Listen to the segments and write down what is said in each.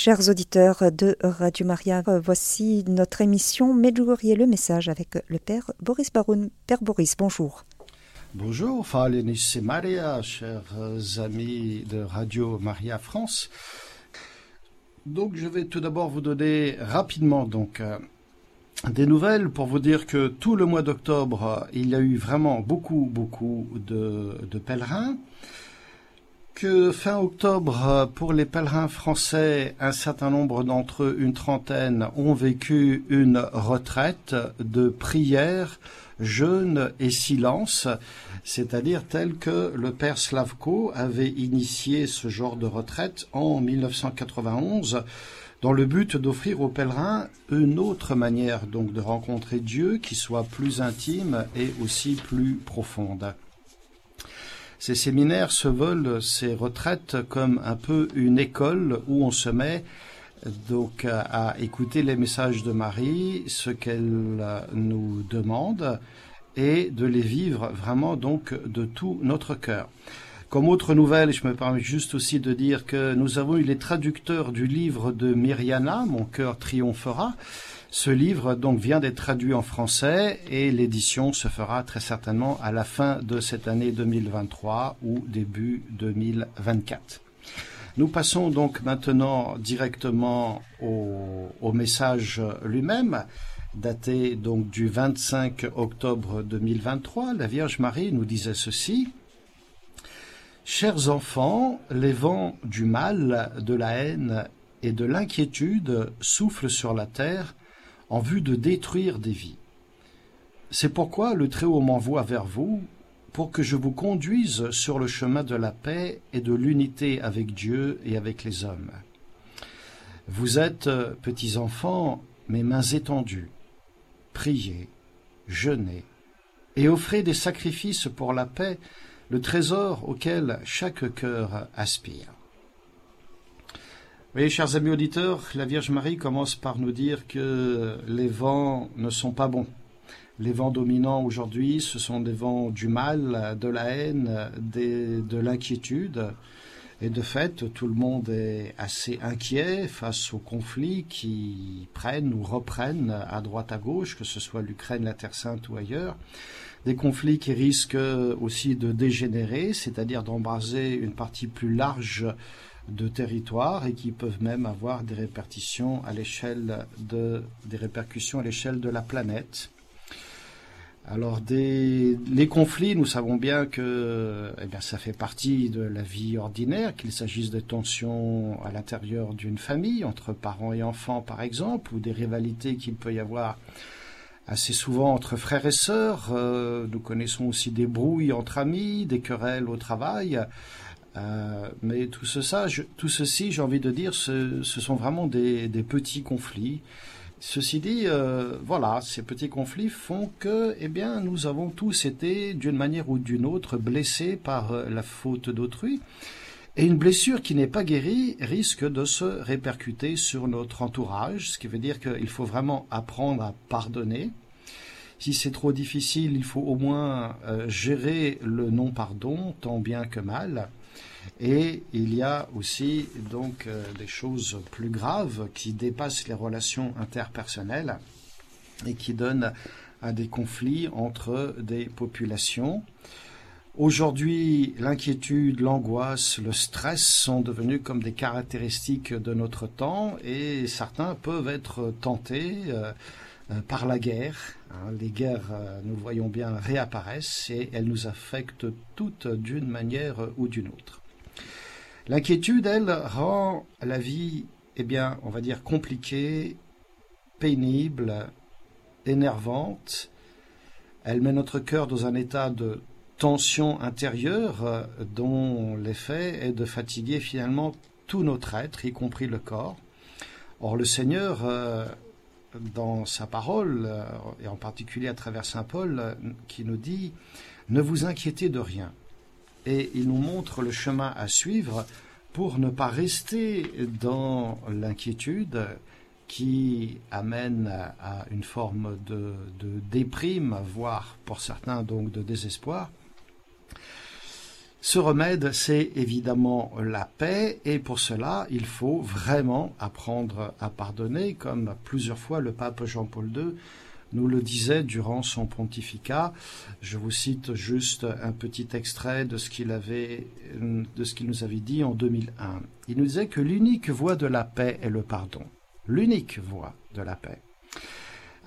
Chers auditeurs de Radio Maria, voici notre émission Medjugorje le message avec le Père Boris Baroun. Père Boris, bonjour. Bonjour, Falenis et Maria, chers amis de Radio Maria France. Donc je vais tout d'abord vous donner rapidement donc euh, des nouvelles pour vous dire que tout le mois d'octobre, il y a eu vraiment beaucoup, beaucoup de pèlerins que fin octobre, pour les pèlerins français, un certain nombre d'entre eux, une trentaine, ont vécu une retraite de prière, jeûne et silence, c'est-à-dire tel que le père Slavko avait initié ce genre de retraite en 1991 dans le but d'offrir aux pèlerins une autre manière donc de rencontrer Dieu qui soit plus intime et aussi plus profonde. Ces séminaires se veulent, ces retraites, comme un peu une école où on se met donc à écouter les messages de Marie, ce qu'elle nous demande, et de les vivre vraiment donc de tout notre cœur. Comme autre nouvelle, je me permets juste aussi de dire que nous avons eu les traducteurs du livre de Myriana, Mon cœur triomphera, ce livre donc vient d'être traduit en français et l'édition se fera très certainement à la fin de cette année 2023 ou début 2024. Nous passons donc maintenant directement au, au message lui-même, daté donc du 25 octobre 2023. La Vierge Marie nous disait ceci. Chers enfants, les vents du mal, de la haine et de l'inquiétude soufflent sur la terre en vue de détruire des vies. C'est pourquoi le Très-Haut m'envoie vers vous pour que je vous conduise sur le chemin de la paix et de l'unité avec Dieu et avec les hommes. Vous êtes, petits enfants, mes mains étendues. Priez, jeûnez et offrez des sacrifices pour la paix, le trésor auquel chaque cœur aspire. Oui, chers amis auditeurs, la Vierge Marie commence par nous dire que les vents ne sont pas bons. Les vents dominants aujourd'hui, ce sont des vents du mal, de la haine, de l'inquiétude. Et de fait, tout le monde est assez inquiet face aux conflits qui prennent ou reprennent à droite à gauche, que ce soit l'Ukraine, la Terre Sainte ou ailleurs. Des conflits qui risquent aussi de dégénérer, c'est-à-dire d'embraser une partie plus large de territoire et qui peuvent même avoir des répercussions à l'échelle de des répercussions à l'échelle de la planète. Alors les conflits, nous savons bien que eh ça fait partie de la vie ordinaire, qu'il s'agisse de tensions à l'intérieur d'une famille, entre parents et enfants par exemple, ou des rivalités qu'il peut y avoir assez souvent entre frères et sœurs. Euh, nous connaissons aussi des brouilles entre amis, des querelles au travail. Euh, mais tout, tout ceci, j'ai envie de dire, ce, sont vraiment des, petits conflits. Ceci dit, euh, voilà, ces petits conflits font que, eh bien, nous avons tous été, d'une manière ou d'une autre, blessés par la faute d'autrui. Et une blessure qui n'est pas guérie risque de se répercuter sur notre entourage, ce qui veut dire qu'il faut vraiment apprendre à pardonner. Si c'est trop difficile, il faut au moins gérer le non-pardon, tant bien que mal. Et il y a aussi donc euh, des choses plus graves qui dépassent les relations interpersonnelles et qui donnent à des conflits entre des populations. Aujourd'hui, l'inquiétude, l'angoisse, le stress sont devenus comme des caractéristiques de notre temps et certains peuvent être tentés euh, euh, par la guerre. Hein. Les guerres, nous le voyons bien, réapparaissent et elles nous affectent toutes d'une manière ou d'une autre. L'inquiétude, elle, rend la vie, eh bien, on va dire compliquée, pénible, énervante. Elle met notre cœur dans un état de tension intérieure euh, dont l'effet est de fatiguer finalement tout notre être, y compris le corps. Or, le Seigneur, euh, dans sa parole, euh, et en particulier à travers Saint Paul, qui nous dit, ne vous inquiétez de rien et il nous montre le chemin à suivre pour ne pas rester dans l'inquiétude qui amène à une forme de, déprime, voire pour certains donc de désespoir. Ce remède, c'est évidemment la paix, et pour cela, il faut vraiment apprendre à pardonner, comme plusieurs fois le pape Jean-Paul II nous le disait durant son pontificat. Je vous cite juste un petit extrait de ce qu'il avait, de ce qu'il nous avait dit en 2001. Il nous disait que l'unique voie de la paix est le pardon. L'unique voie de la paix.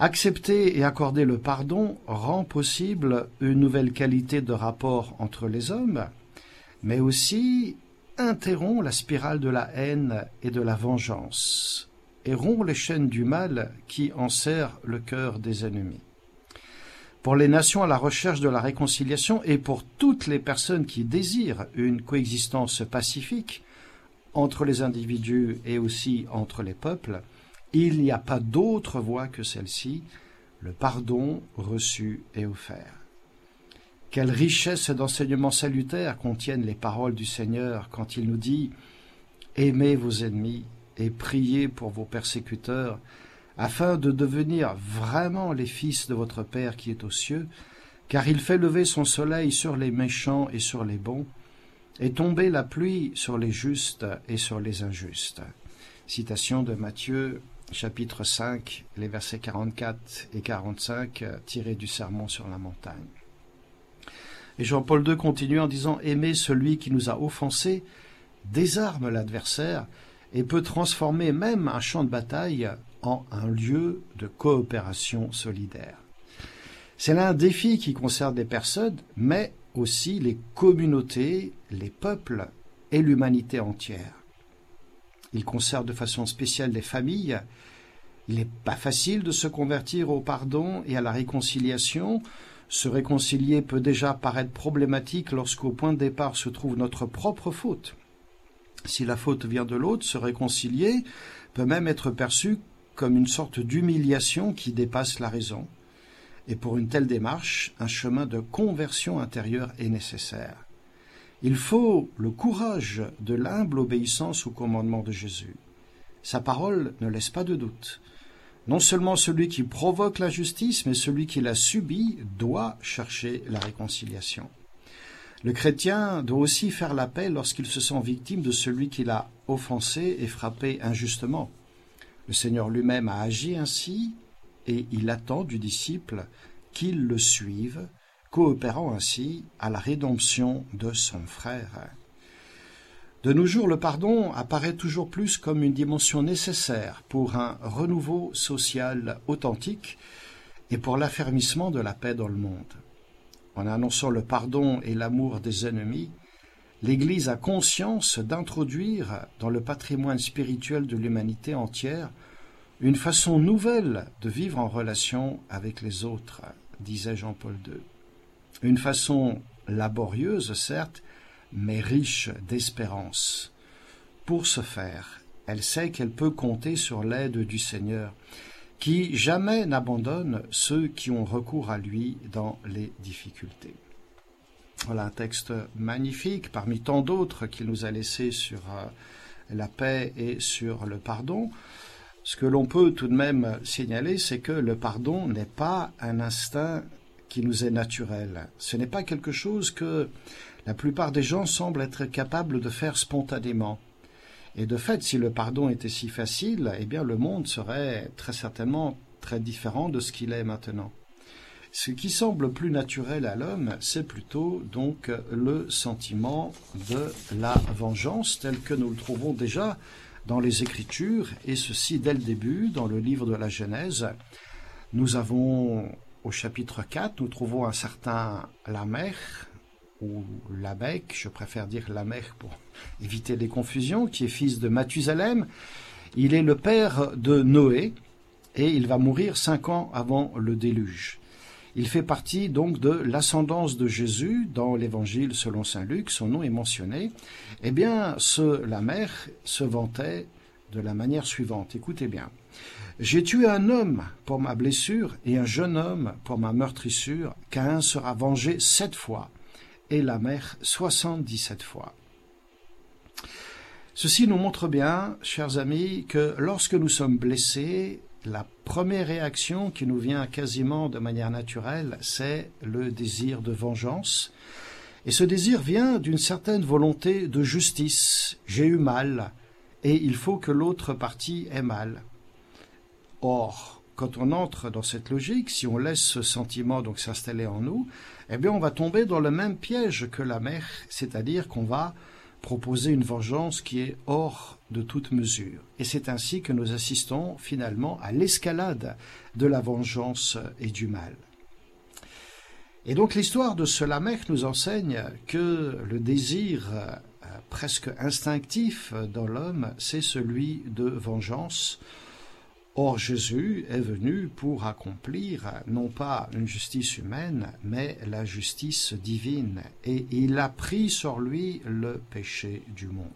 Accepter et accorder le pardon rend possible une nouvelle qualité de rapport entre les hommes, mais aussi interrompt la spirale de la haine et de la vengeance et rompt les chaînes du mal qui enserrent le cœur des ennemis. Pour les nations à la recherche de la réconciliation et pour toutes les personnes qui désirent une coexistence pacifique entre les individus et aussi entre les peuples, il n'y a pas d'autre voie que celle-ci, le pardon reçu et offert. Quelle richesse d'enseignements salutaires contiennent les paroles du Seigneur quand il nous dit Aimez vos ennemis et priez pour vos persécuteurs, afin de devenir vraiment les fils de votre Père qui est aux cieux, car il fait lever son soleil sur les méchants et sur les bons, et tomber la pluie sur les justes et sur les injustes. Citation de Matthieu chapitre 5, les versets 44 et 45 tirés du Sermon sur la montagne. Et Jean-Paul II continue en disant Aimer celui qui nous a offensés désarme l'adversaire et peut transformer même un champ de bataille en un lieu de coopération solidaire. C'est là un défi qui concerne des personnes, mais aussi les communautés, les peuples et l'humanité entière. Il concerne de façon spéciale les familles. Il n'est pas facile de se convertir au pardon et à la réconciliation. Se réconcilier peut déjà paraître problématique lorsqu'au point de départ se trouve notre propre faute. Si la faute vient de l'autre, se réconcilier peut même être perçu comme une sorte d'humiliation qui dépasse la raison. Et pour une telle démarche, un chemin de conversion intérieure est nécessaire. Il faut le courage de l'humble obéissance au commandement de Jésus. Sa parole ne laisse pas de doute. Non seulement celui qui provoque la justice, mais celui qui la subit doit chercher la réconciliation. Le chrétien doit aussi faire la paix lorsqu'il se sent victime de celui qui l'a offensé et frappé injustement. Le Seigneur lui-même a agi ainsi et il attend du disciple qu'il le suive, coopérant ainsi à la rédemption de son frère. De nos jours, le pardon apparaît toujours plus comme une dimension nécessaire pour un renouveau social authentique et pour l'affermissement de la paix dans le monde en annonçant le pardon et l'amour des ennemis, l'Église a conscience d'introduire dans le patrimoine spirituel de l'humanité entière une façon nouvelle de vivre en relation avec les autres, disait Jean-Paul II. Une façon laborieuse, certes, mais riche d'espérance. Pour ce faire, elle sait qu'elle peut compter sur l'aide du Seigneur, qui jamais n'abandonne ceux qui ont recours à lui dans les difficultés. Voilà un texte magnifique parmi tant d'autres qu'il nous a laissé sur euh, la paix et sur le pardon. Ce que l'on peut tout de même signaler, c'est que le pardon n'est pas un instinct qui nous est naturel. Ce n'est pas quelque chose que la plupart des gens semblent être capables de faire spontanément. Et de fait, si le pardon était si facile, eh bien le monde serait très certainement très différent de ce qu'il est maintenant. Ce qui semble plus naturel à l'homme, c'est plutôt donc le sentiment de la vengeance tel que nous le trouvons déjà dans les Écritures, et ceci dès le début, dans le livre de la Genèse. Nous avons au chapitre 4, nous trouvons un certain Lamech, ou Lamech, je préfère dire Lamech pour éviter les confusions, qui est fils de Mathusalem. Il est le père de Noé et il va mourir cinq ans avant le déluge. Il fait partie donc de l'ascendance de Jésus dans l'évangile selon saint Luc, son nom est mentionné. Eh bien, ce Lamech se vantait de la manière suivante. Écoutez bien. J'ai tué un homme pour ma blessure et un jeune homme pour ma meurtrissure. Caïn sera vengé sept fois et la mère soixante-dix-sept fois. Ceci nous montre bien, chers amis, que lorsque nous sommes blessés, la première réaction qui nous vient quasiment de manière naturelle, c'est le désir de vengeance. Et ce désir vient d'une certaine volonté de justice. J'ai eu mal, et il faut que l'autre partie ait mal. Or, quand on entre dans cette logique, si on laisse ce sentiment donc s'installer en nous, eh bien on va tomber dans le même piège que la mère, c'est-à-dire qu'on va proposer une vengeance qui est hors de toute mesure. Et c'est ainsi que nous assistons finalement à l'escalade de la vengeance et du mal. Et donc l'histoire de ce Lamech nous enseigne que le désir presque instinctif dans l'homme, c'est celui de vengeance. Or Jésus est venu pour accomplir non pas une justice humaine, mais la justice divine, et il a pris sur lui le péché du monde.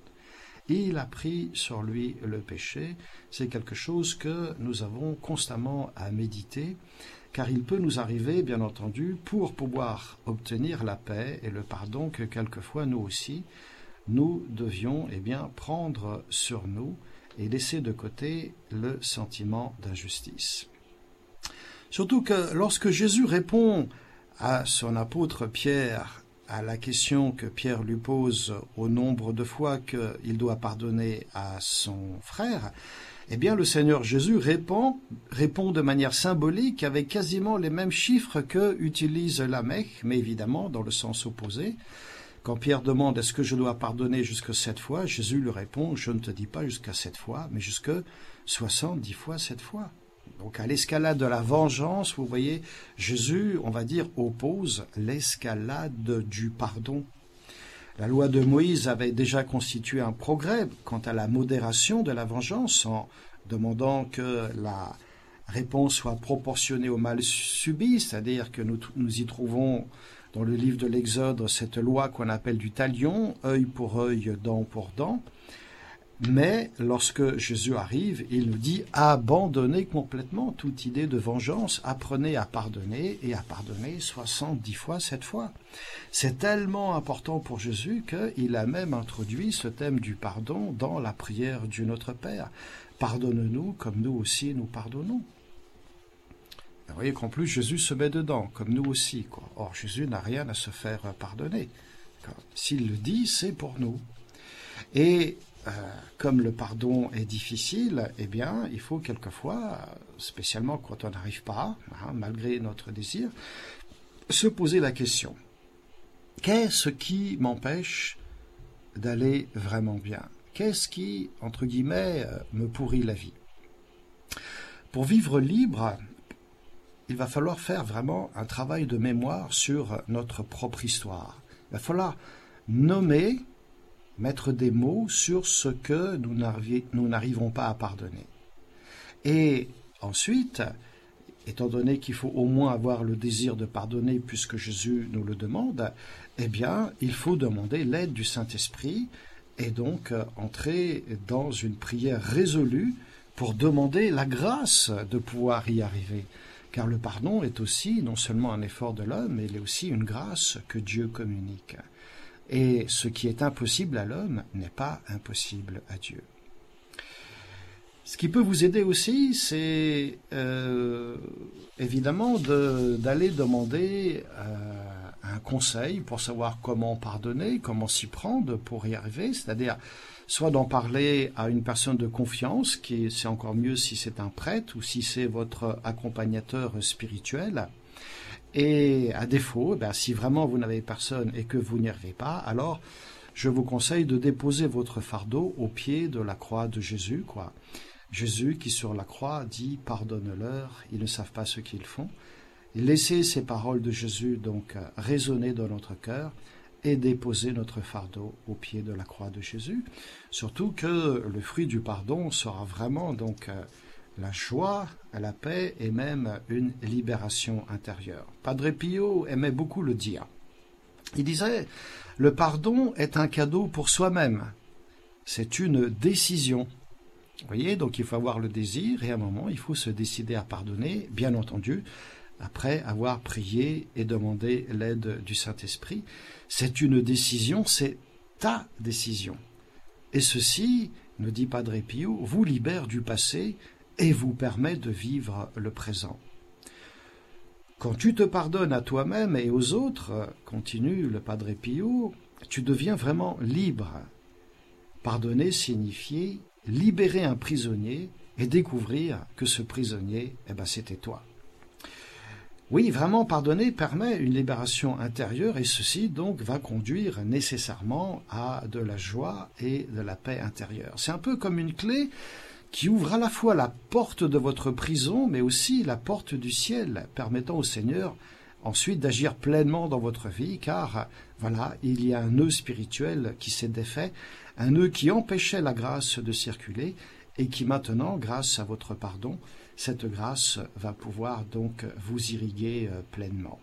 Il a pris sur lui le péché, c'est quelque chose que nous avons constamment à méditer, car il peut nous arriver, bien entendu, pour pouvoir obtenir la paix et le pardon que quelquefois nous aussi, nous devions eh bien, prendre sur nous et laisser de côté le sentiment d'injustice. Surtout que lorsque Jésus répond à son apôtre Pierre à la question que Pierre lui pose au nombre de fois qu'il doit pardonner à son frère, eh bien, le Seigneur Jésus répond, répond de manière symbolique avec quasiment les mêmes chiffres que utilise la Mecque, mais évidemment dans le sens opposé. Quand Pierre demande est-ce que je dois pardonner jusqu'à sept fois, Jésus lui répond je ne te dis pas jusqu'à sept fois, mais jusque soixante-dix fois sept fois. Donc à l'escalade de la vengeance, vous voyez, Jésus, on va dire, oppose l'escalade du pardon. La loi de Moïse avait déjà constitué un progrès quant à la modération de la vengeance en demandant que la réponse soit proportionnée au mal subi, c'est-à-dire que nous, nous y trouvons dans le livre de l'Exode cette loi qu'on appelle du talion, œil pour œil, dent pour dent. Mais lorsque Jésus arrive, il nous dit abandonnez complètement toute idée de vengeance, apprenez à pardonner et à pardonner 70 fois cette fois. C'est tellement important pour Jésus qu'il a même introduit ce thème du pardon dans la prière du Notre Père. Pardonne-nous comme nous aussi nous pardonnons. Vous voyez qu'en plus Jésus se met dedans, comme nous aussi. Or Jésus n'a rien à se faire pardonner. S'il le dit, c'est pour nous. Et euh, comme le pardon est difficile, eh bien, il faut quelquefois, spécialement quand on n'arrive pas, hein, malgré notre désir, se poser la question qu'est-ce qui m'empêche d'aller vraiment bien? Qu'est-ce qui, entre guillemets, euh, me pourrit la vie? Pour vivre libre, il va falloir faire vraiment un travail de mémoire sur notre propre histoire. Il va falloir nommer mettre des mots sur ce que nous n'arrivons pas à pardonner. Et ensuite, étant donné qu'il faut au moins avoir le désir de pardonner puisque Jésus nous le demande, eh bien, il faut demander l'aide du Saint-Esprit et donc euh, entrer dans une prière résolue pour demander la grâce de pouvoir y arriver. Car le pardon est aussi non seulement un effort de l'homme, mais il est aussi une grâce que Dieu communique. Et ce qui est impossible à l'homme n'est pas impossible à Dieu. Ce qui peut vous aider aussi, c'est euh, évidemment d'aller demander euh, un conseil pour savoir comment pardonner, comment s'y prendre pour y arriver, c'est-à-dire soit d'en parler à une personne de confiance, qui c'est encore mieux si c'est un prêtre ou si c'est votre accompagnateur spirituel, et à défaut, ben, si vraiment vous n'avez personne et que vous n'y arrivez pas, alors je vous conseille de déposer votre fardeau au pied de la croix de Jésus, quoi. Jésus qui sur la croix dit pardonne-leur, ils ne savent pas ce qu'ils font. Laissez ces paroles de Jésus donc résonner dans notre cœur et déposer notre fardeau au pied de la croix de Jésus. Surtout que le fruit du pardon sera vraiment donc la joie, la paix et même une libération intérieure. Padre Pio aimait beaucoup le dire. Il disait Le pardon est un cadeau pour soi-même. C'est une décision. Vous voyez, donc il faut avoir le désir et à un moment, il faut se décider à pardonner, bien entendu, après avoir prié et demandé l'aide du Saint-Esprit. C'est une décision, c'est ta décision. Et ceci, nous dit Padre Pio, vous libère du passé et vous permet de vivre le présent. Quand tu te pardonnes à toi-même et aux autres, continue le Padre Pio, tu deviens vraiment libre. Pardonner signifiait libérer un prisonnier et découvrir que ce prisonnier, eh ben, c'était toi. Oui, vraiment pardonner permet une libération intérieure et ceci donc va conduire nécessairement à de la joie et de la paix intérieure. C'est un peu comme une clé qui ouvre à la fois la porte de votre prison mais aussi la porte du ciel, permettant au Seigneur ensuite d'agir pleinement dans votre vie car voilà, il y a un nœud spirituel qui s'est défait, un nœud qui empêchait la grâce de circuler et qui maintenant, grâce à votre pardon, cette grâce va pouvoir donc vous irriguer euh, pleinement.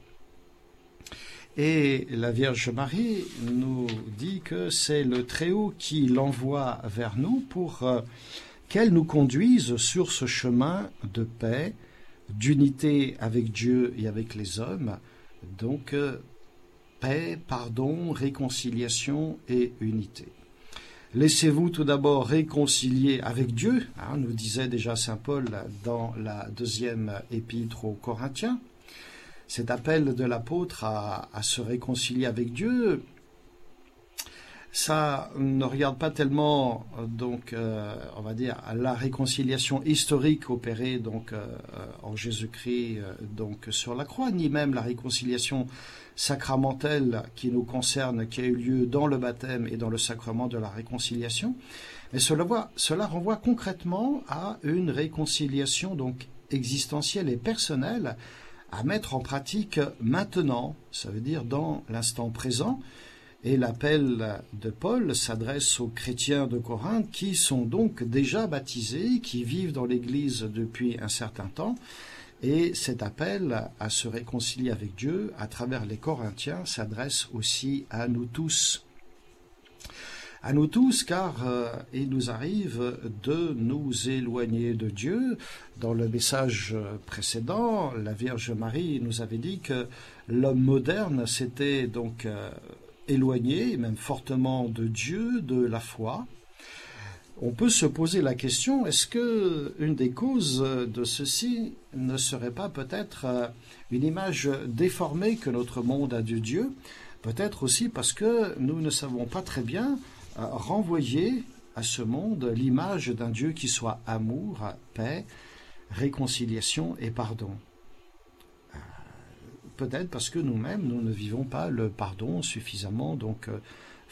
Et la Vierge Marie nous dit que c'est le Très-Haut qui l'envoie vers nous pour euh, qu'elle nous conduise sur ce chemin de paix, d'unité avec Dieu et avec les hommes. Donc, euh, paix, pardon, réconciliation et unité. Laissez-vous tout d'abord réconcilier avec Dieu, hein, nous disait déjà Saint Paul dans la deuxième épître aux Corinthiens. Cet appel de l'apôtre à, se réconcilier avec Dieu, ça ne regarde pas tellement donc euh, on va dire la réconciliation historique opérée donc euh, en Jésus-Christ euh, donc sur la croix ni même la réconciliation sacramentelle qui nous concerne, qui a eu lieu dans le baptême et dans le sacrement de la réconciliation. Mais cela, cela renvoie concrètement à une réconciliation donc existentielle et personnelle à mettre en pratique maintenant, ça veut dire dans l'instant présent. Et l'appel de Paul s'adresse aux chrétiens de Corinthe qui sont donc déjà baptisés, qui vivent dans l'Église depuis un certain temps, et cet appel à se réconcilier avec Dieu à travers les Corinthiens s'adresse aussi à nous tous. À nous tous, car euh, il nous arrive de nous éloigner de Dieu. Dans le message précédent, la Vierge Marie nous avait dit que l'homme moderne s'était donc euh, éloigné, même fortement de Dieu, de la foi, on peut se poser la question est-ce que une des causes de ceci ne serait pas peut-être euh, une image déformée que notre monde a de Dieu? Peut-être aussi parce que nous ne savons pas très bien euh, renvoyer à ce monde l'image d'un Dieu qui soit amour, paix, réconciliation et pardon. Euh, peut-être parce que nous-mêmes, nous ne vivons pas le pardon suffisamment, donc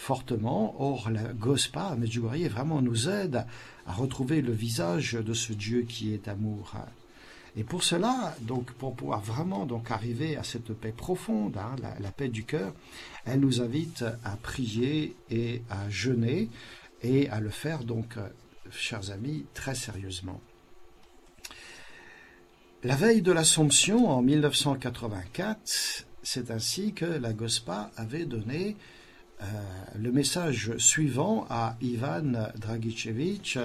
fortement. Or, la Gospa à Medjugorje vraiment nous aide à retrouver le visage de ce Dieu qui est amour. Et pour cela, donc pour pouvoir vraiment donc arriver à cette paix profonde, hein, la, paix du cœur, elle nous invite à prier et à jeûner et à le faire donc, chers amis, très sérieusement. La veille de l'Assomption en 1984, c'est ainsi que la Gospa avait donné euh, le message suivant à Ivan Dragicevic,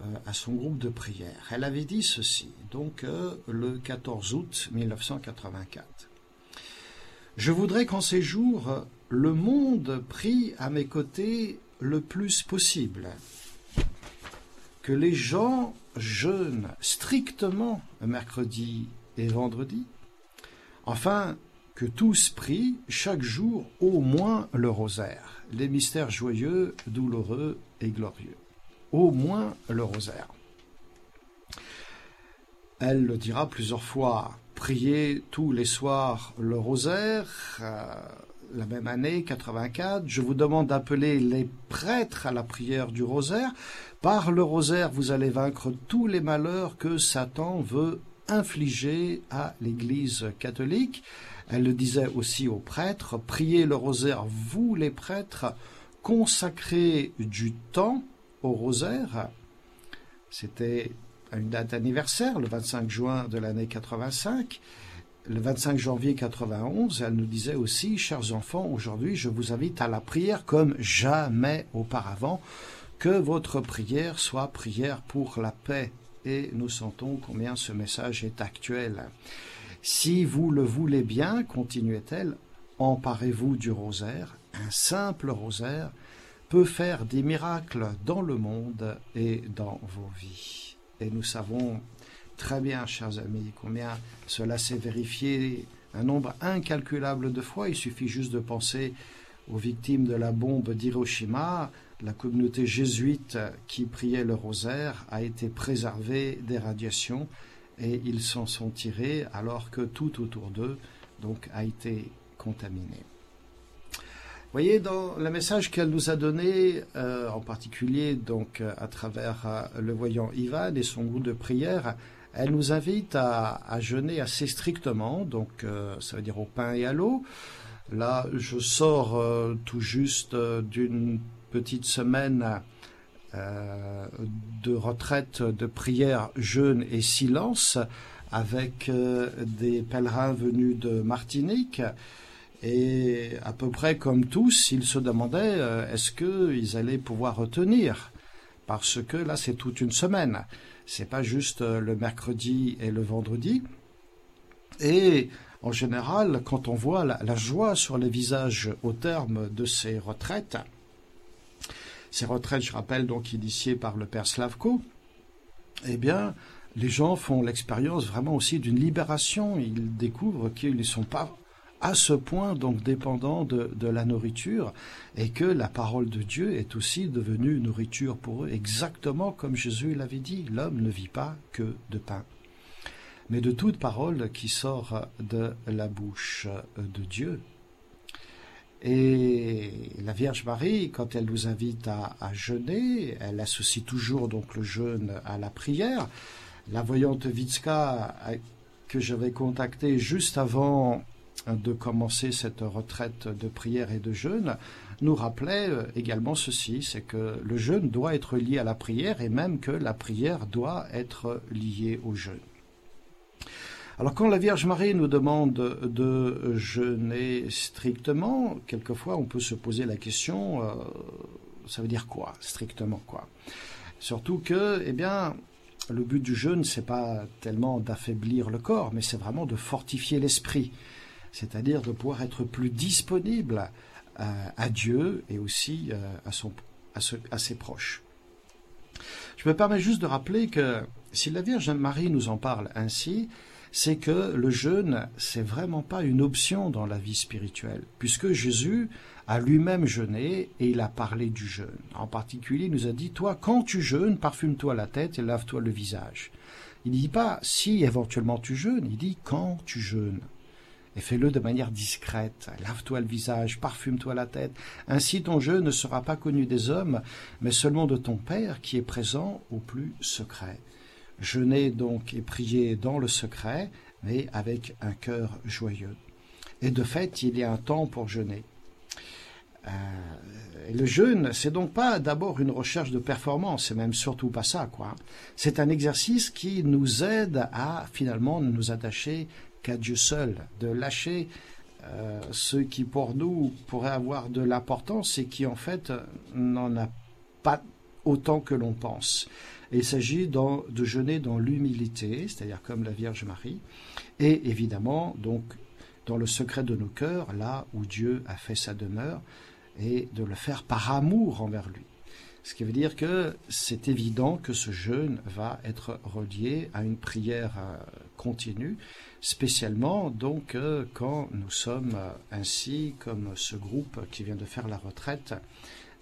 euh, à son groupe de prière. Elle avait dit ceci, donc euh, le 14 août 1984. Je voudrais qu'en ces jours, le monde prie à mes côtés le plus possible, que les gens jeûnent strictement mercredi et vendredi, enfin que tous prient chaque jour au moins le rosaire, les mystères joyeux, douloureux et glorieux. Au moins le rosaire. Elle le dira plusieurs fois, prier tous les soirs le rosaire, euh, la même année, 84, je vous demande d'appeler les prêtres à la prière du rosaire. Par le rosaire, vous allez vaincre tous les malheurs que Satan veut infliger à l'Église catholique. Elle le disait aussi aux prêtres, priez le rosaire, vous les prêtres, consacrez du temps au rosaire. C'était une date anniversaire, le 25 juin de l'année 85. Le 25 janvier 91, elle nous disait aussi, chers enfants, aujourd'hui je vous invite à la prière comme jamais auparavant, que votre prière soit prière pour la paix. Et nous sentons combien ce message est actuel. Si vous le voulez bien, continuait-elle, emparez-vous du rosaire. Un simple rosaire peut faire des miracles dans le monde et dans vos vies. Et nous savons très bien, chers amis, combien cela s'est vérifié un nombre incalculable de fois. Il suffit juste de penser aux victimes de la bombe d'Hiroshima. La communauté jésuite qui priait le rosaire a été préservée des radiations et ils s'en sont tirés alors que tout autour d'eux donc a été contaminé. Voyez, dans le message qu'elle nous a donné, euh, en particulier donc à travers euh, le voyant Ivan et son groupe de prière, elle nous invite à, jeûner assez strictement, donc euh, ça veut dire au pain et à l'eau. Là, je sors tout juste d'une petite semaine de retraite de prière, jeûne et silence avec des pèlerins venus de Martinique. Et à peu près comme tous, ils se demandaient est-ce qu'ils allaient pouvoir retenir? Parce que là, c'est toute une semaine. C'est pas juste euh, le mercredi et le vendredi. Et en général, quand on voit la, joie sur les visages au terme de ces retraites, ces retraites, je rappelle, donc initiées par le père Slavko, eh bien, les gens font l'expérience vraiment aussi d'une libération. Ils découvrent qu'ils ne sont pas à ce point donc dépendants de, la nourriture et que la parole de Dieu est aussi devenue nourriture pour eux, exactement comme Jésus l'avait dit, l'homme ne vit pas que de pain, mais de toute parole qui sort de la bouche de Dieu. Et la Vierge Marie, quand elle nous invite à, jeûner, elle associe toujours donc le jeûne à la prière. La voyante Vitska que j'avais contactée juste avant de commencer cette retraite de prière et de jeûne, nous rappelait euh, également ceci, c'est que le jeûne doit être lié à la prière et même que la prière doit être liée au jeûne. Alors quand la Vierge Marie nous demande de jeûner strictement, quelquefois on peut se poser la question, euh, ça veut dire quoi, strictement quoi? Surtout que, eh bien, le but du jeûne, c'est pas tellement d'affaiblir le corps, mais c'est vraiment de fortifier l'esprit c'est-à-dire de pouvoir être plus disponible euh, à, Dieu et aussi euh, à, son, à, ses proches. Je me permets juste de rappeler que si la Vierge Marie nous en parle ainsi, c'est que le jeûne, c'est vraiment pas une option dans la vie spirituelle, puisque Jésus a lui-même jeûné et il a parlé du jeûne. En particulier, il nous a dit, toi, quand tu jeûnes, parfume-toi la tête et lave-toi le visage. Il ne dit pas si éventuellement tu jeûnes, il dit quand tu jeûnes et fais-le de manière discrète. Lave-toi le visage, parfume-toi la tête. Ainsi ton jeu ne sera pas connu des hommes, mais seulement de ton Père qui est présent au plus secret. Jeûnez donc et priez dans le secret, mais avec un cœur joyeux. Et de fait, il y a un temps pour jeûner. Euh, le jeûne, c'est donc pas d'abord une recherche de performance, c'est même surtout pas ça, quoi. C'est un exercice qui nous aide à finalement nous attacher qu'à Dieu seul, de lâcher euh, ce qui pour nous pourrait avoir de l'importance et qui en fait n'en a pas autant que l'on pense. Il s'agit de jeûner dans l'humilité, c'est-à-dire comme la Vierge Marie, et évidemment donc dans le secret de nos cœurs, là où Dieu a fait sa demeure, et de le faire par amour envers lui. Ce qui veut dire que c'est évident que ce jeûne va être relié à une prière euh, continue, spécialement donc euh, quand nous sommes euh, ainsi comme ce groupe qui vient de faire la retraite,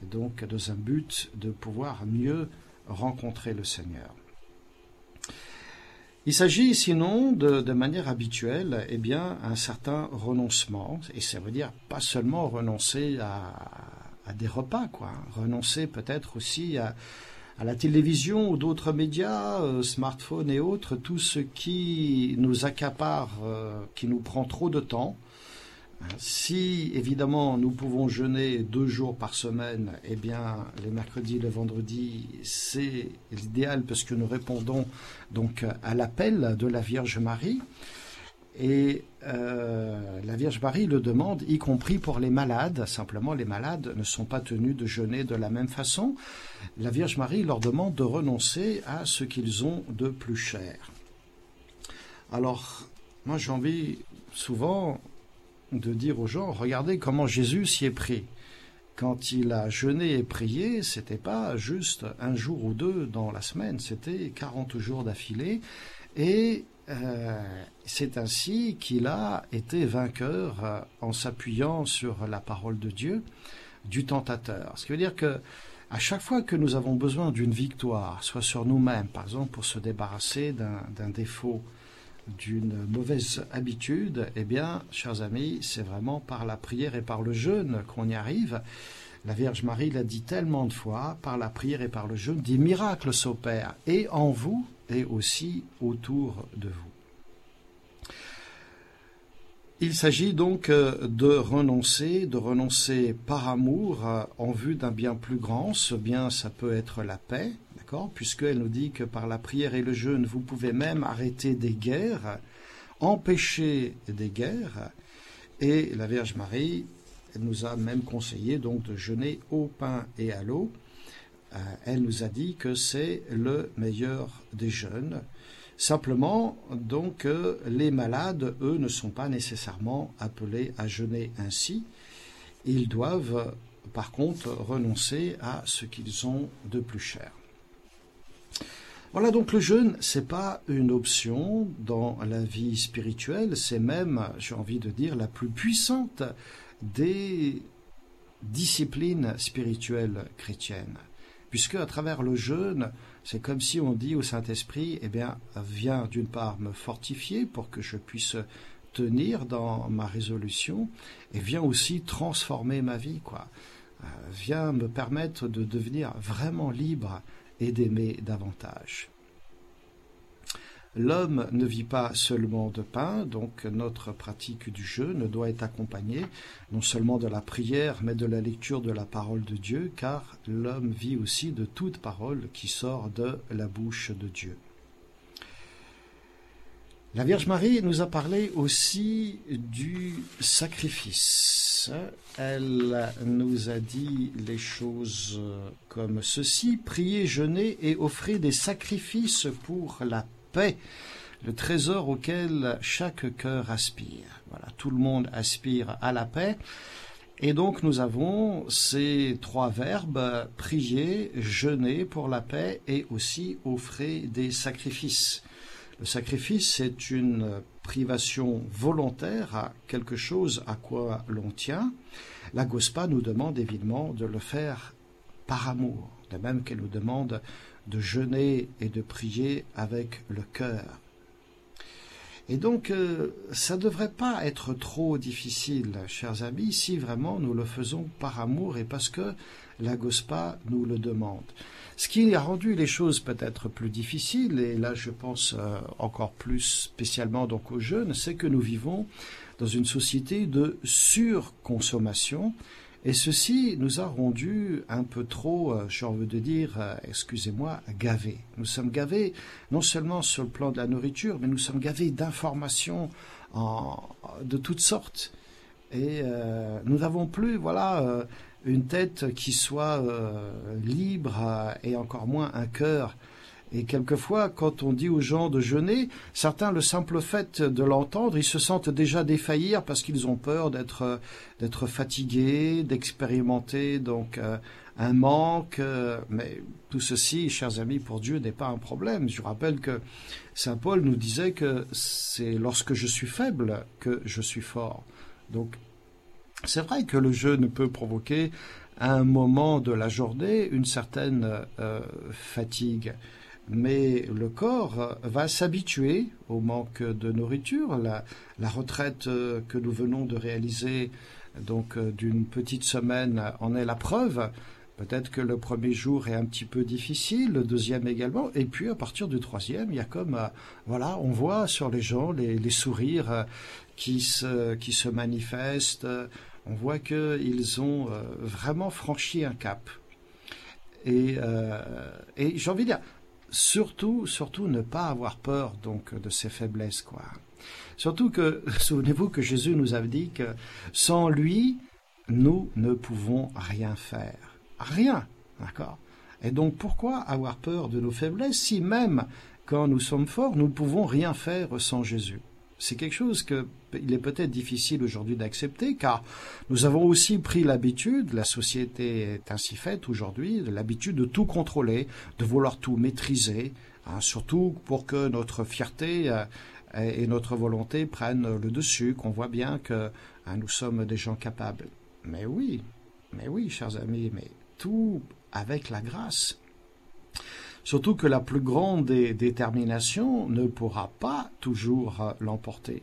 donc dans un but de pouvoir mieux rencontrer le Seigneur. Il s'agit sinon de, manière habituelle, eh bien, un certain renoncement, et ça veut dire pas seulement renoncer à, des repas, quoi. Renoncer peut-être aussi à, la télévision ou d'autres médias, euh, smartphones et autres, tout ce qui nous accapare, euh, qui nous prend trop de temps. Si évidemment nous pouvons jeûner deux jours par semaine, eh bien les mercredis et le vendredi, c'est l'idéal parce que nous répondons donc à l'appel de la Vierge Marie. Et euh, la Vierge Marie le demande, y compris pour les malades. Simplement, les malades ne sont pas tenus de jeûner de la même façon. La Vierge Marie leur demande de renoncer à ce qu'ils ont de plus cher. Alors, moi j'ai envie souvent de dire aux gens, regardez comment Jésus s'y est pris. quand il a jeûné et prié, c'était pas juste un jour ou deux dans la semaine, c'était 40 jours d'affilée. Et euh, c'est ainsi qu'il a été vainqueur euh, en s'appuyant sur la parole de Dieu du tentateur. Ce qui veut dire que à chaque fois que nous avons besoin d'une victoire, soit sur nous-mêmes, par exemple pour se débarrasser d'un défaut, d'une mauvaise habitude, eh bien, chers amis, c'est vraiment par la prière et par le jeûne qu'on y arrive. La Vierge Marie l'a dit tellement de fois, par la prière et par le jeûne, des miracles s'opèrent, et en vous, et aussi autour de vous. Il s'agit donc euh, de renoncer, de renoncer par amour euh, en vue d'un bien plus grand. Ce bien, ça peut être la paix, Puisqu'elle nous dit que par la prière et le jeûne, vous pouvez même arrêter des guerres, empêcher des guerres. Et la Vierge Marie nous a même conseillé donc de jeûner au pain et à l'eau. Euh, elle nous a dit que c'est le meilleur des jeûnes. Simplement, donc, euh, les malades, eux, ne sont pas nécessairement appelés à jeûner ainsi. Ils doivent, par contre, renoncer à ce qu'ils ont de plus cher. Voilà donc le jeûne, c'est pas une option dans la vie spirituelle, c'est même, j'ai envie de dire, la plus puissante des disciplines spirituelles chrétiennes. Puisque à travers le jeûne, c'est comme si on dit au Saint-Esprit, eh bien, viens d'une part me fortifier pour que je puisse tenir dans ma résolution, et viens aussi transformer ma vie, quoi. Euh, viens me permettre de devenir vraiment libre et d'aimer davantage. L'homme ne vit pas seulement de pain, donc notre pratique du jeûne doit être accompagnée non seulement de la prière, mais de la lecture de la parole de Dieu, car l'homme vit aussi de toute parole qui sort de la bouche de Dieu. La Vierge Marie nous a parlé aussi du sacrifice elle nous a dit les choses comme ceci priez, jeûnez et offrez des sacrifices pour la paix, le trésor auquel chaque cœur aspire. Voilà, tout le monde aspire à la paix. Et donc nous avons ces trois verbes prier, jeûner pour la paix et aussi offrir des sacrifices. Le sacrifice, c'est une privation volontaire à quelque chose à quoi l'on tient. La Gospa nous demande évidemment de le faire par amour, de même qu'elle nous demande de jeûner et de prier avec le cœur. Et donc, euh, ça ne devrait pas être trop difficile, chers amis, si vraiment nous le faisons par amour et parce que la Gospa nous le demande. Ce qui a rendu les choses peut-être plus difficiles, et là je pense euh, encore plus spécialement donc aux jeunes, c'est que nous vivons dans une société de surconsommation, et ceci nous a rendu un peu trop, euh, j'ai envie de dire, euh, excusez-moi, gavés. Nous sommes gavés non seulement sur le plan de la nourriture, mais nous sommes gavés d'informations de toutes sortes. Et nous n'avons plus, voilà, une tête qui soit euh, libre euh, et encore moins un cœur. Et quelquefois, quand on dit aux gens de jeûner, certains, le simple fait de l'entendre, ils se sentent déjà défaillir parce qu'ils ont peur d'être euh, fatigués, d'expérimenter donc un manque. mais tout ceci, chers amis, pour Dieu n'est pas un problème. Je rappelle que saint Paul nous disait que c'est lorsque je suis faible que je suis fort. Donc c'est vrai que le jeûne peut provoquer à un moment de la journée une certaine euh, fatigue, mais le corps va s'habituer au manque de nourriture. La, retraite euh, que nous venons de réaliser donc euh, d'une petite semaine en est la preuve. Peut-être que le premier jour est un petit peu difficile, le deuxième également, et puis à partir du troisième, il y a comme, voilà, on voit sur les gens les, sourires qui se, qui se manifestent, on voit qu'ils ont euh, vraiment franchi un cap. Euh, et, j'ai envie de dire, surtout, surtout ne pas avoir peur donc de ces faiblesses, quoi. Surtout que, souvenez-vous que Jésus nous a dit que sans lui, nous ne pouvons rien faire. Rien, d'accord? Et donc pourquoi avoir peur de nos faiblesses si même quand nous sommes forts, nous ne pouvons rien faire sans Jésus? C'est quelque chose que il est peut-être difficile aujourd'hui d'accepter car nous avons aussi pris l'habitude, la société est ainsi faite aujourd'hui, l'habitude de tout contrôler, de vouloir tout maîtriser, hein, surtout pour que notre fierté euh, et notre volonté prennent le dessus, qu'on voit bien que hein, nous sommes des gens capables. Mais oui, mais oui, chers amis, mais tout avec la grâce. Surtout que la plus grande des déterminations ne pourra pas toujours euh, l'emporter.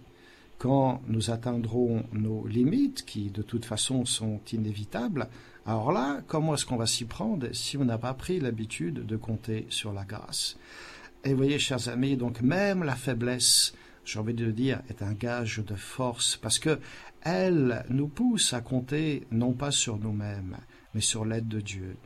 Quand nous atteindrons nos limites, qui de toute façon sont inévitables, alors là, comment est-ce qu'on va s'y prendre si on n'a pas pris l'habitude de compter sur la grâce? Et voyez, chers amis, donc même la faiblesse, j'ai envie de dire, est un gage de force, parce que elle nous pousse à compter non pas sur nous-mêmes, mais sur l'aide de Dieu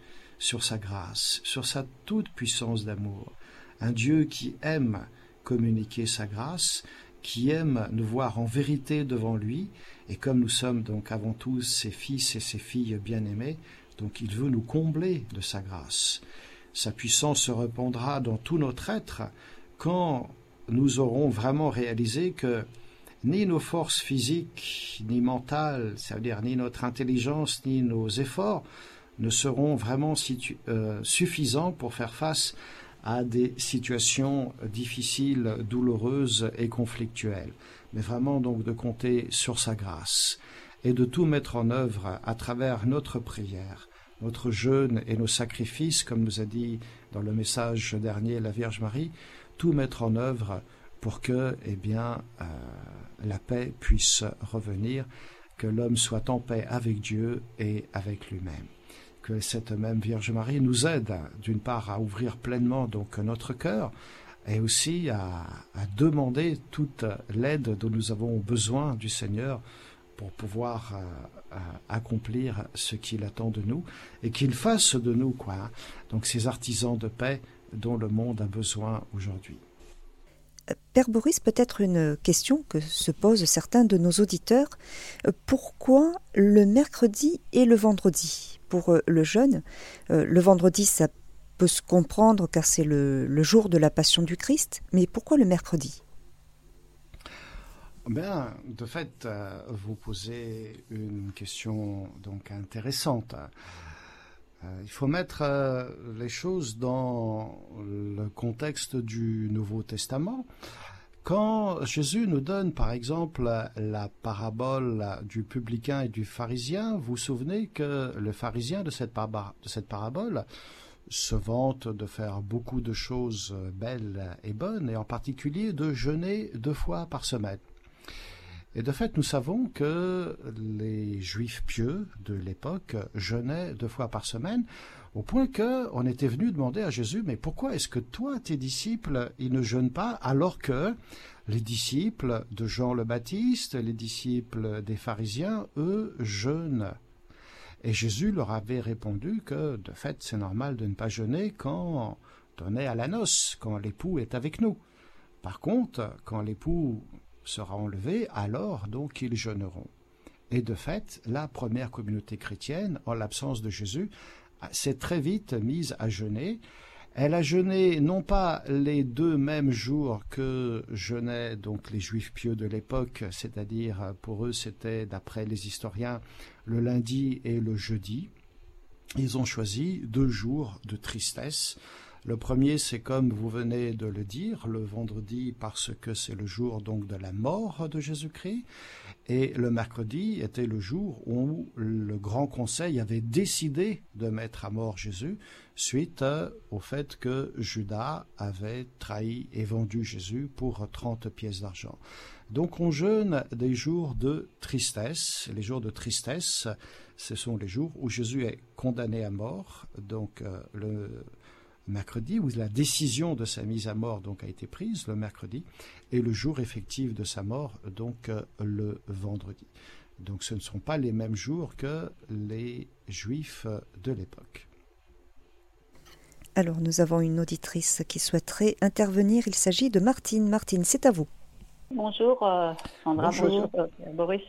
sur sa grâce, sur sa toute puissance d'amour. Un Dieu qui aime communiquer sa grâce, qui aime nous voir en vérité devant lui, et comme nous sommes donc avant tout ses fils et ses filles bien-aimés, donc il veut nous combler de sa grâce. Sa puissance se répandra dans tout notre être quand nous aurons vraiment réalisé que ni nos forces physiques, ni mentales, c'est-à-dire ni notre intelligence, ni nos efforts, ne seront vraiment euh, suffisants pour faire face à des situations difficiles, douloureuses et conflictuelles. Mais vraiment donc de compter sur sa grâce et de tout mettre en œuvre à travers notre prière, notre jeûne et nos sacrifices, comme nous a dit dans le message dernier la Vierge Marie, tout mettre en œuvre pour que, eh bien, euh, la paix puisse revenir, que l'homme soit en paix avec Dieu et avec lui-même que cette même Vierge Marie nous aide d'une part à ouvrir pleinement donc notre cœur et aussi à, demander toute l'aide dont nous avons besoin du Seigneur pour pouvoir euh, euh, accomplir ce qu'il attend de nous et qu'il fasse de nous quoi hein. donc ces artisans de paix dont le monde a besoin aujourd'hui. Père Boris, peut-être une question que se posent certains de nos auditeurs. Pourquoi le mercredi et le vendredi? Pour euh, le jeûne. Euh, le vendredi, ça peut se comprendre car c'est le, jour de la Passion du Christ, mais pourquoi le mercredi? Ben, de fait, euh, vous posez une question intéressante. Il faut mettre les choses dans le contexte du Nouveau Testament. Quand Jésus nous donne, par exemple, la parabole du publicain et du pharisien, vous vous souvenez que le pharisien de cette, parabole se vante de faire beaucoup de choses belles et bonnes, et en particulier de jeûner deux fois par semaine. Et de fait, nous savons que les juifs pieux de l'époque jeûnaient deux fois par semaine, au point que on était venu demander à Jésus, mais pourquoi est-ce que toi, tes disciples, ils ne jeûnent pas alors que les disciples de Jean le Baptiste, les disciples des pharisiens, eux, jeûnent? Et Jésus leur avait répondu que, de fait, c'est normal de ne pas jeûner quand on est à la noce, quand l'époux est avec nous. Par contre, quand l'époux sera enlevé, alors donc ils jeûneront. Et de fait, la première communauté chrétienne, en l'absence de Jésus, s'est très vite mise à jeûner. Elle a jeûné non pas les deux mêmes jours que jeûnaient donc les juifs pieux de l'époque, c'est-à-dire pour eux c'était d'après les historiens le lundi et le jeudi. Ils ont choisi deux jours de tristesse le premier, c'est comme vous venez de le dire, le vendredi parce que c'est le jour donc de la mort de Jésus-Christ, et le mercredi était le jour où le Grand Conseil avait décidé de mettre à mort Jésus suite euh, au fait que Judas avait trahi et vendu Jésus pour 30 pièces d'argent. Donc on jeûne des jours de tristesse. Les jours de tristesse, ce sont les jours où Jésus est condamné à mort. Donc euh, le mercredi, où la décision de sa mise à mort donc a été prise le mercredi, et le jour effectif de sa mort donc euh, le vendredi. Donc ce ne sont pas les mêmes jours que les juifs de l'époque. Alors nous avons une auditrice qui souhaiterait intervenir. Il s'agit de Martine. Martine, c'est à vous. Bonjour euh, Sandra, bonjour, euh, Boris.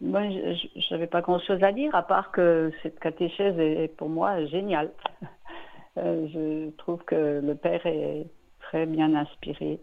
Moi, je n'avais pas grand-chose à dire, à part que cette catéchèse est pour moi géniale. Euh, je trouve que le père est très bien inspiré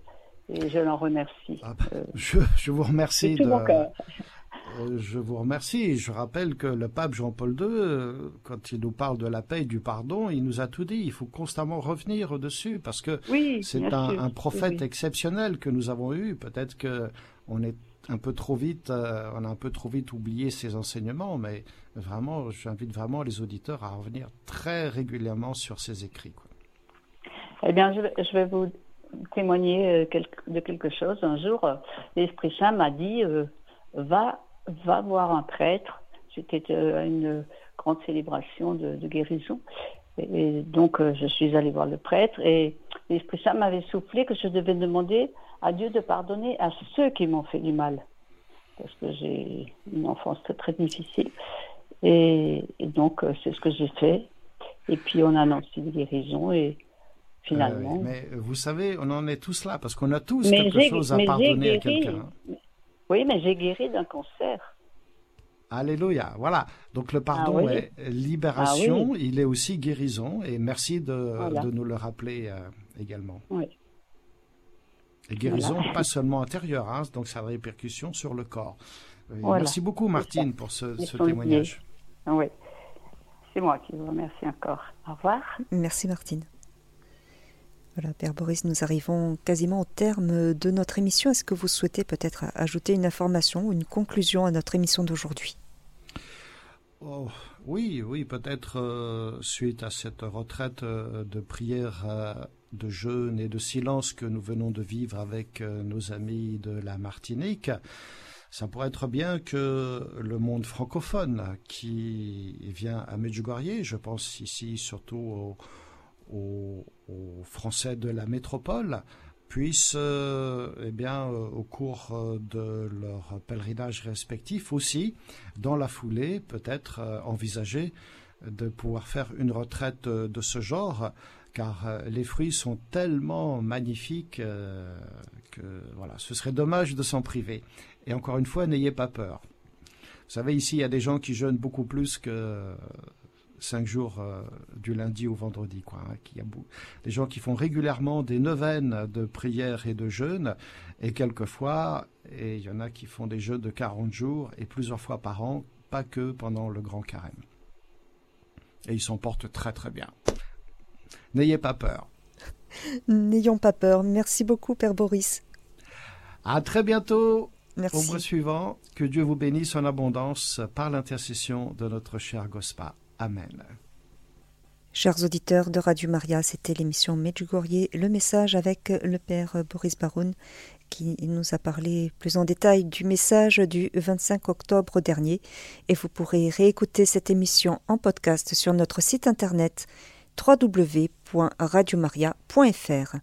Et je l'en remercie. Ah bah, je, je, vous remercie. De, euh, je vous remercie. Je rappelle que le pape Jean-Paul II, euh, quand il nous parle de la paix et du pardon, il nous a tout dit. Il faut constamment revenir dessus parce que c'est un, prophète exceptionnel que nous avons eu. Peut-être que on est un peu trop vite, euh, on a un peu trop vite oublié ses enseignements, mais vraiment, j'invite vraiment les auditeurs à revenir très régulièrement sur ses écrits. Eh bien, je vais, vous témoigner de quelque chose. Un jour, l'Esprit Saint m'a dit va va voir un prêtre. C'était euh, une grande célébration de, guérison. Et, donc, euh, je suis allée voir le prêtre et l'Esprit Saint m'avait soufflé que je devais demander à Dieu de pardonner à ceux qui m'ont fait du mal. Parce que j'ai une enfance très, très difficile. Et, donc, euh, c'est ce que j'ai fait. Et puis, on a annoncé une guérison et finalement. mais vous savez, on en est tous là parce qu'on a tous quelque chose à pardonner à quelqu'un. Oui, mais j'ai guéri d'un cancer. Alléluia. Voilà. Donc le pardon ah est libération, ah il est aussi guérison. Et merci de, de nous le rappeler euh, également. Oui. Et guérison, pas seulement intérieure, hein, donc ça a des répercussions sur le corps. Merci beaucoup, Martine, pour ce, ce témoignage. Oui. C'est moi qui vous remercie encore. Au revoir. Merci, Martine. Voilà, Père Boris, nous arrivons quasiment au terme de notre émission. Est-ce que vous souhaitez peut-être ajouter une information ou une conclusion à notre émission d'aujourd'hui? Oh, Oui, oui, peut-être euh, suite à cette retraite euh, de prière, euh, de jeûne et de silence que nous venons de vivre avec nos amis de la Martinique. Ça pourrait être bien que le monde francophone qui vient à Medjugorje, je pense ici surtout au aux, Français de la métropole puissent, euh, eh bien, euh, au cours euh, de leur pèlerinage respectif aussi, dans la foulée, peut-être envisager de pouvoir faire une retraite de ce genre, car les fruits sont tellement magnifiques que voilà, ce serait dommage de s'en priver. Et encore une fois, n'ayez pas peur. Vous savez, ici, il y a des gens qui jeûnent beaucoup plus que cinq jours euh, du lundi au vendredi. Quoi, hein, des gens qui font régulièrement des neuvaines de prière et de jeûne, et quelquefois, et il y en a qui font des jeûnes de 40 jours et plusieurs fois par an, pas que pendant le grand carême. Et ils s'en portent très très bien. N'ayez pas peur. N'ayons pas peur. Merci beaucoup, Père Boris. À très bientôt. Merci. Au mois suivant, que Dieu vous bénisse en abondance par l'intercession de notre cher Gospa. Amen. Chers auditeurs de Radio Maria, c'était l'émission Medjugorje, le message avec le Père Boris Baroun qui nous a parlé plus en détail du message du 25 octobre dernier et vous pourrez réécouter cette émission en podcast sur notre site internet www.radiomaria.fr.